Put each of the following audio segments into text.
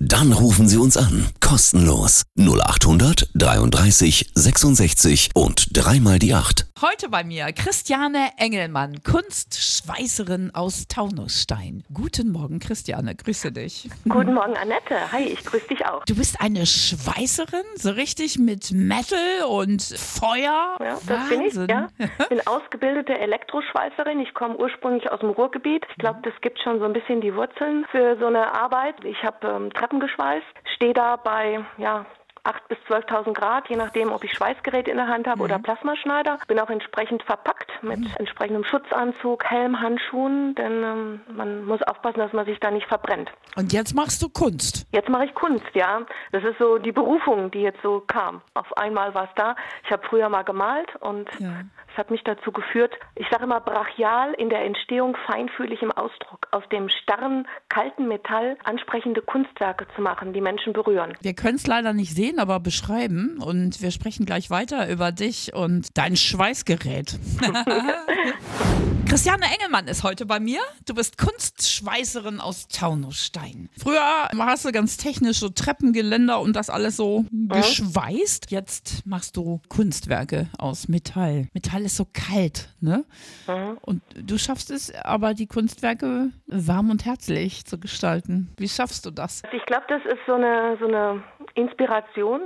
Dann rufen Sie uns an. Kostenlos. 0800 33 66 und dreimal die 8. Heute bei mir Christiane Engelmann, Kunstschweißerin aus Taunusstein. Guten Morgen, Christiane, grüße dich. Guten Morgen, Annette. Hi, ich grüße dich auch. Du bist eine Schweißerin, so richtig mit Metal und Feuer. Ja, das bin ich, ja. Ich bin ausgebildete Elektroschweißerin. Ich komme ursprünglich aus dem Ruhrgebiet. Ich glaube, das gibt schon so ein bisschen die Wurzeln für so eine Arbeit. Ich habe ähm, Treppen geschweißt, stehe da bei ja, 8.000 bis 12.000 Grad, je nachdem, ob ich Schweißgerät in der Hand habe mhm. oder Plasmaschneider. Bin auch entsprechend verpackt mit mhm. entsprechendem Schutzanzug, Helm, Handschuhen, denn ähm, man muss aufpassen, dass man sich da nicht verbrennt. Und jetzt machst du Kunst? Jetzt mache ich Kunst, ja. Das ist so die Berufung, die jetzt so kam. Auf einmal war es da. Ich habe früher mal gemalt und ja. Hat mich dazu geführt, ich sage immer brachial in der Entstehung, feinfühlig im Ausdruck, aus dem starren, kalten Metall ansprechende Kunstwerke zu machen, die Menschen berühren. Wir können es leider nicht sehen, aber beschreiben und wir sprechen gleich weiter über dich und dein Schweißgerät. Christiane Engelmann ist heute bei mir. Du bist Kunstschweißerin aus Taunusstein. Früher hast du ganz technisch so Treppengeländer und das alles so mhm. geschweißt. Jetzt machst du Kunstwerke aus Metall. Metall ist so kalt, ne? Mhm. Und du schaffst es aber, die Kunstwerke warm und herzlich zu gestalten. Wie schaffst du das? Ich glaube, das ist so eine, so eine Inspiration.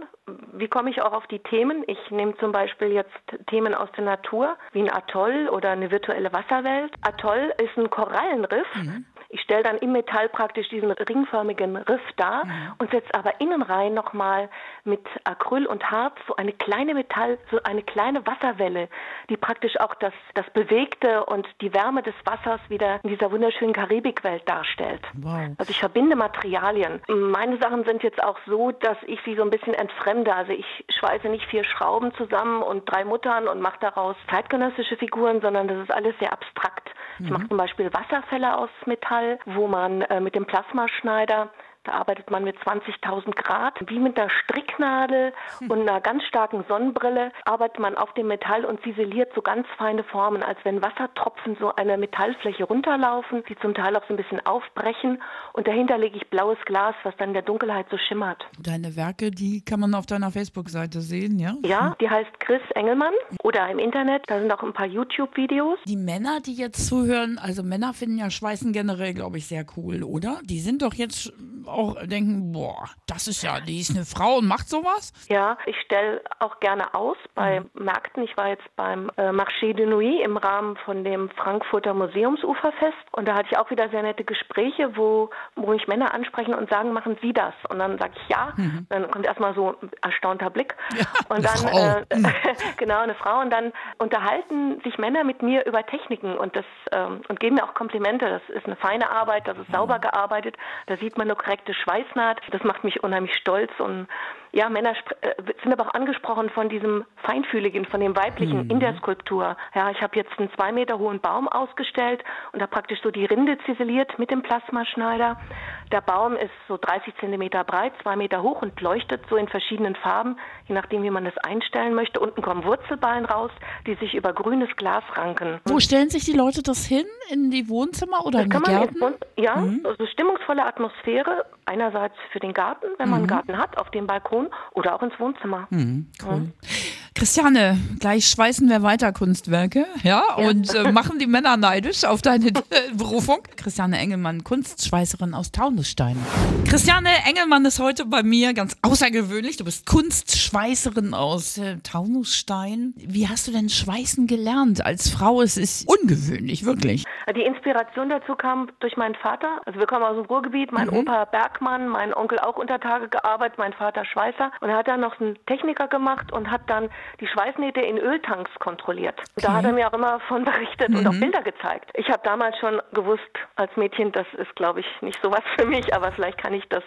Wie komme ich auch auf die Themen? Ich nehme zum Beispiel jetzt Themen aus der Natur, wie ein Atoll oder eine virtuelle Wasserwelt. Atoll ist ein Korallenriff. Mhm. Stelle dann im Metall praktisch diesen ringförmigen Riff dar mhm. und setze aber innen rein nochmal mit Acryl und Harz so eine kleine Metall, so eine kleine Wasserwelle, die praktisch auch das, das Bewegte und die Wärme des Wassers wieder in dieser wunderschönen Karibikwelt darstellt. Wow. Also ich verbinde Materialien. Meine Sachen sind jetzt auch so, dass ich sie so ein bisschen entfremde. Also ich schweiße nicht vier Schrauben zusammen und drei Muttern und mache daraus zeitgenössische Figuren, sondern das ist alles sehr abstrakt. Ich mache mhm. zum Beispiel Wasserfälle aus Metall, wo man äh, mit dem Plasmaschneider da arbeitet man mit 20.000 Grad. Wie mit einer Stricknadel hm. und einer ganz starken Sonnenbrille arbeitet man auf dem Metall und ziseliert so ganz feine Formen, als wenn Wassertropfen so eine Metallfläche runterlaufen, die zum Teil auch so ein bisschen aufbrechen. Und dahinter lege ich blaues Glas, was dann in der Dunkelheit so schimmert. Deine Werke, die kann man auf deiner Facebook-Seite sehen, ja? Ja, die heißt Chris Engelmann oder im Internet. Da sind auch ein paar YouTube-Videos. Die Männer, die jetzt zuhören, also Männer finden ja Schweißen generell, glaube ich, sehr cool, oder? Die sind doch jetzt auch denken, boah, das ist ja, die ist eine Frau und macht sowas? Ja, ich stelle auch gerne aus bei mhm. Märkten. Ich war jetzt beim äh, Marché de Nuit im Rahmen von dem Frankfurter Museumsuferfest und da hatte ich auch wieder sehr nette Gespräche, wo, wo mich Männer ansprechen und sagen, machen Sie das? Und dann sage ich ja. Mhm. Dann kommt erstmal so ein erstaunter Blick. Ja, und dann, äh, mhm. genau, eine Frau. Und dann unterhalten sich Männer mit mir über Techniken und das ähm, und geben mir auch Komplimente. Das ist eine feine Arbeit, das ist mhm. sauber gearbeitet, da sieht man eine korrekte Schweißnaht. Das macht mich unheimlich stolz und ja, Männer äh, sind aber auch angesprochen von diesem Feinfühligen, von dem Weiblichen mhm. in der Skulptur. Ja, ich habe jetzt einen zwei Meter hohen Baum ausgestellt und da praktisch so die Rinde ziseliert mit dem Plasmaschneider. Der Baum ist so 30 Zentimeter breit, zwei Meter hoch und leuchtet so in verschiedenen Farben, je nachdem, wie man das einstellen möchte. Unten kommen Wurzelballen raus, die sich über grünes Glas ranken. Wo stellen sich die Leute das hin? In die Wohnzimmer oder das in die Gärten? ja, mhm. also stimmungsvolle Atmosphäre. Einerseits für den Garten, wenn man einen mhm. Garten hat, auf dem Balkon Balkon oder auch ins Wohnzimmer. Mhm, cool. ja. Christiane, gleich schweißen wir weiter Kunstwerke, ja, ja. und äh, machen die Männer neidisch auf deine äh, Berufung. Christiane Engelmann, Kunstschweißerin aus Taunusstein. Christiane Engelmann ist heute bei mir ganz außergewöhnlich. Du bist Kunstschweißerin aus äh, Taunusstein. Wie hast du denn Schweißen gelernt? Als Frau es ist ungewöhnlich, wirklich. Die Inspiration dazu kam durch meinen Vater. Also wir kommen aus dem Ruhrgebiet, mein mhm. Opa Bergmann, mein Onkel auch unter Tage gearbeitet, mein Vater Schweißer. Und er hat dann noch einen Techniker gemacht und hat dann die Schweißnähte in Öltanks kontrolliert. Okay. Da hat er mir auch immer von berichtet mhm. und auch mhm. Bilder gezeigt. Ich habe damals schon gewusst als Mädchen, das ist, glaube ich, nicht so was für mich, aber vielleicht kann ich das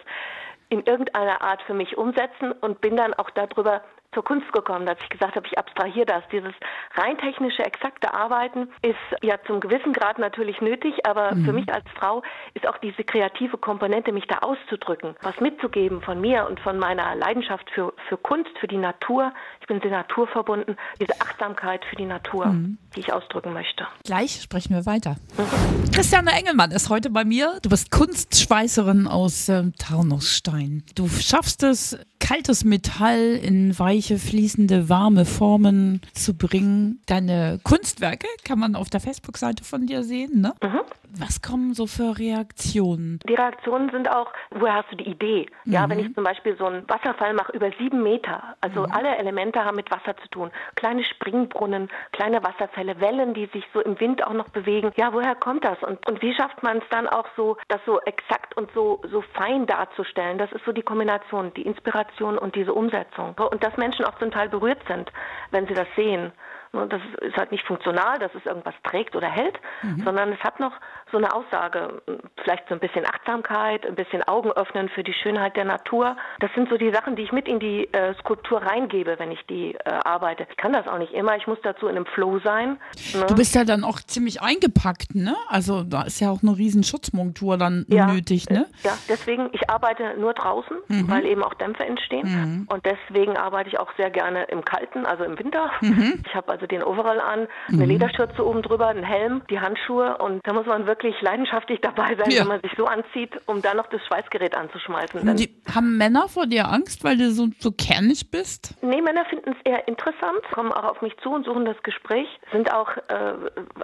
in irgendeiner Art für mich umsetzen und bin dann auch darüber zur Kunst gekommen, dass ich gesagt habe, ich abstrahiere das. Dieses rein technische, exakte Arbeiten ist ja zum gewissen Grad natürlich nötig, aber mhm. für mich als Frau ist auch diese kreative Komponente, mich da auszudrücken, was mitzugeben von mir und von meiner Leidenschaft für, für Kunst, für die Natur. Ich bin sehr naturverbunden, diese Achtsamkeit für die Natur, mhm. die ich ausdrücken möchte. Gleich sprechen wir weiter. Mhm. Christiane Engelmann ist heute bei mir. Du bist Kunstschweißerin aus äh, Taunusstein. Du schaffst es, kaltes Metall in weiche, fließende, warme Formen zu bringen. Deine Kunstwerke kann man auf der Facebook-Seite von dir sehen, ne? Mhm. Was kommen so für Reaktionen? Die Reaktionen sind auch, woher hast du die Idee? Mhm. Ja, wenn ich zum Beispiel so einen Wasserfall mache über sieben Meter, also mhm. alle Elemente haben mit Wasser zu tun. Kleine Springbrunnen, kleine Wasserfälle, Wellen, die sich so im Wind auch noch bewegen. Ja, woher kommt das? Und, und wie schafft man es dann auch so, das so exakt und so, so fein darzustellen? Das ist so die Kombination, die Inspiration und diese Umsetzung. Und dass Menschen auch zum Teil berührt sind, wenn sie das sehen. Das ist halt nicht funktional, dass es irgendwas trägt oder hält, mhm. sondern es hat noch so eine Aussage, vielleicht so ein bisschen Achtsamkeit, ein bisschen Augen öffnen für die Schönheit der Natur. Das sind so die Sachen, die ich mit in die äh, Skulptur reingebe, wenn ich die äh, arbeite. Ich kann das auch nicht immer, ich muss dazu in einem Flow sein. Ne? Du bist ja dann auch ziemlich eingepackt, ne? Also da ist ja auch eine riesen Schutzmontur dann ja, nötig, ne? Ja, deswegen, ich arbeite nur draußen, mhm. weil eben auch Dämpfe entstehen. Mhm. Und deswegen arbeite ich auch sehr gerne im Kalten, also im Winter. Mhm. Ich habe also den Overall an, eine mhm. Lederschürze oben drüber, einen Helm, die Handschuhe und da muss man wirklich leidenschaftlich dabei sein, ja. wenn man sich so anzieht, um dann noch das Schweißgerät anzuschmeißen. Die, haben Männer vor dir Angst, weil du so, so kernig bist? Nee, Männer finden es eher interessant, kommen auch auf mich zu und suchen das Gespräch. Sind auch äh,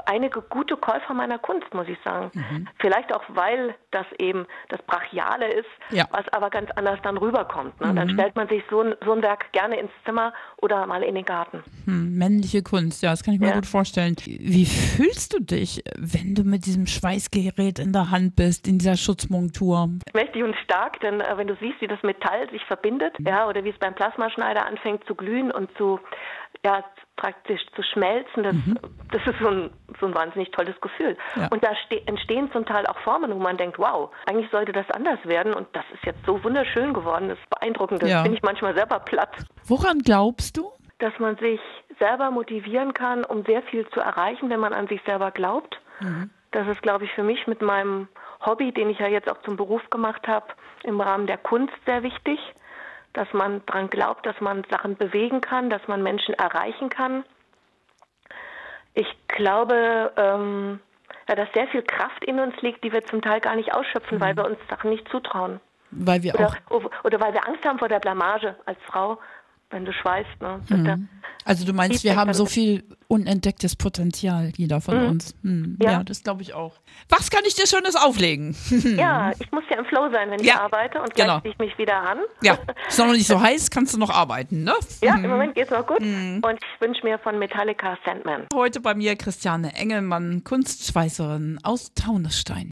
einige gute Käufer meiner Kunst, muss ich sagen. Mhm. Vielleicht auch, weil das eben das Brachiale ist, ja. was aber ganz anders dann rüberkommt. Ne? Mhm. Dann stellt man sich so ein, so ein Werk gerne ins Zimmer oder mal in den Garten. Hm, männliche Kunst, ja, das kann ich mir ja. gut vorstellen. Wie fühlst du dich, wenn du mit diesem Schweißgerät in der Hand bist, in dieser Schutzmontur? Mächtig und stark, denn äh, wenn du siehst, wie das Metall sich verbindet, mhm. ja, oder wie es beim Plasmaschneider anfängt zu glühen und zu ja, praktisch zu schmelzen, das, mhm. das ist so ein, so ein wahnsinnig tolles Gefühl. Ja. Und da entstehen zum Teil auch Formen, wo man denkt, wow, eigentlich sollte das anders werden und das ist jetzt so wunderschön geworden, das ist beeindruckend, das ja. bin ich manchmal selber platt. Woran glaubst du? Dass man sich selber motivieren kann, um sehr viel zu erreichen, wenn man an sich selber glaubt. Mhm. Das ist, glaube ich, für mich mit meinem Hobby, den ich ja jetzt auch zum Beruf gemacht habe, im Rahmen der Kunst sehr wichtig dass man daran glaubt, dass man Sachen bewegen kann, dass man Menschen erreichen kann. Ich glaube, ähm, ja, dass sehr viel Kraft in uns liegt, die wir zum Teil gar nicht ausschöpfen, mhm. weil wir uns Sachen nicht zutrauen. Weil wir oder, auch oder weil wir Angst haben vor der Blamage als Frau, wenn du schweißt. Ne? Mhm. Also du meinst, wir haben so viel unentdecktes Potenzial, jeder von mhm. uns. Hm. Ja. ja. das glaube ich auch. Was kann ich dir Schönes auflegen? ja, ich muss ja im Flow sein, wenn ich ja. arbeite und gleich genau. ziehe ich mich wieder an. Ja, ist noch nicht so heiß, kannst du noch arbeiten, ne? Ja, im Moment geht es noch gut mhm. und ich wünsche mir von Metallica Sandman. Heute bei mir Christiane Engelmann, Kunstschweißerin aus Taunusstein.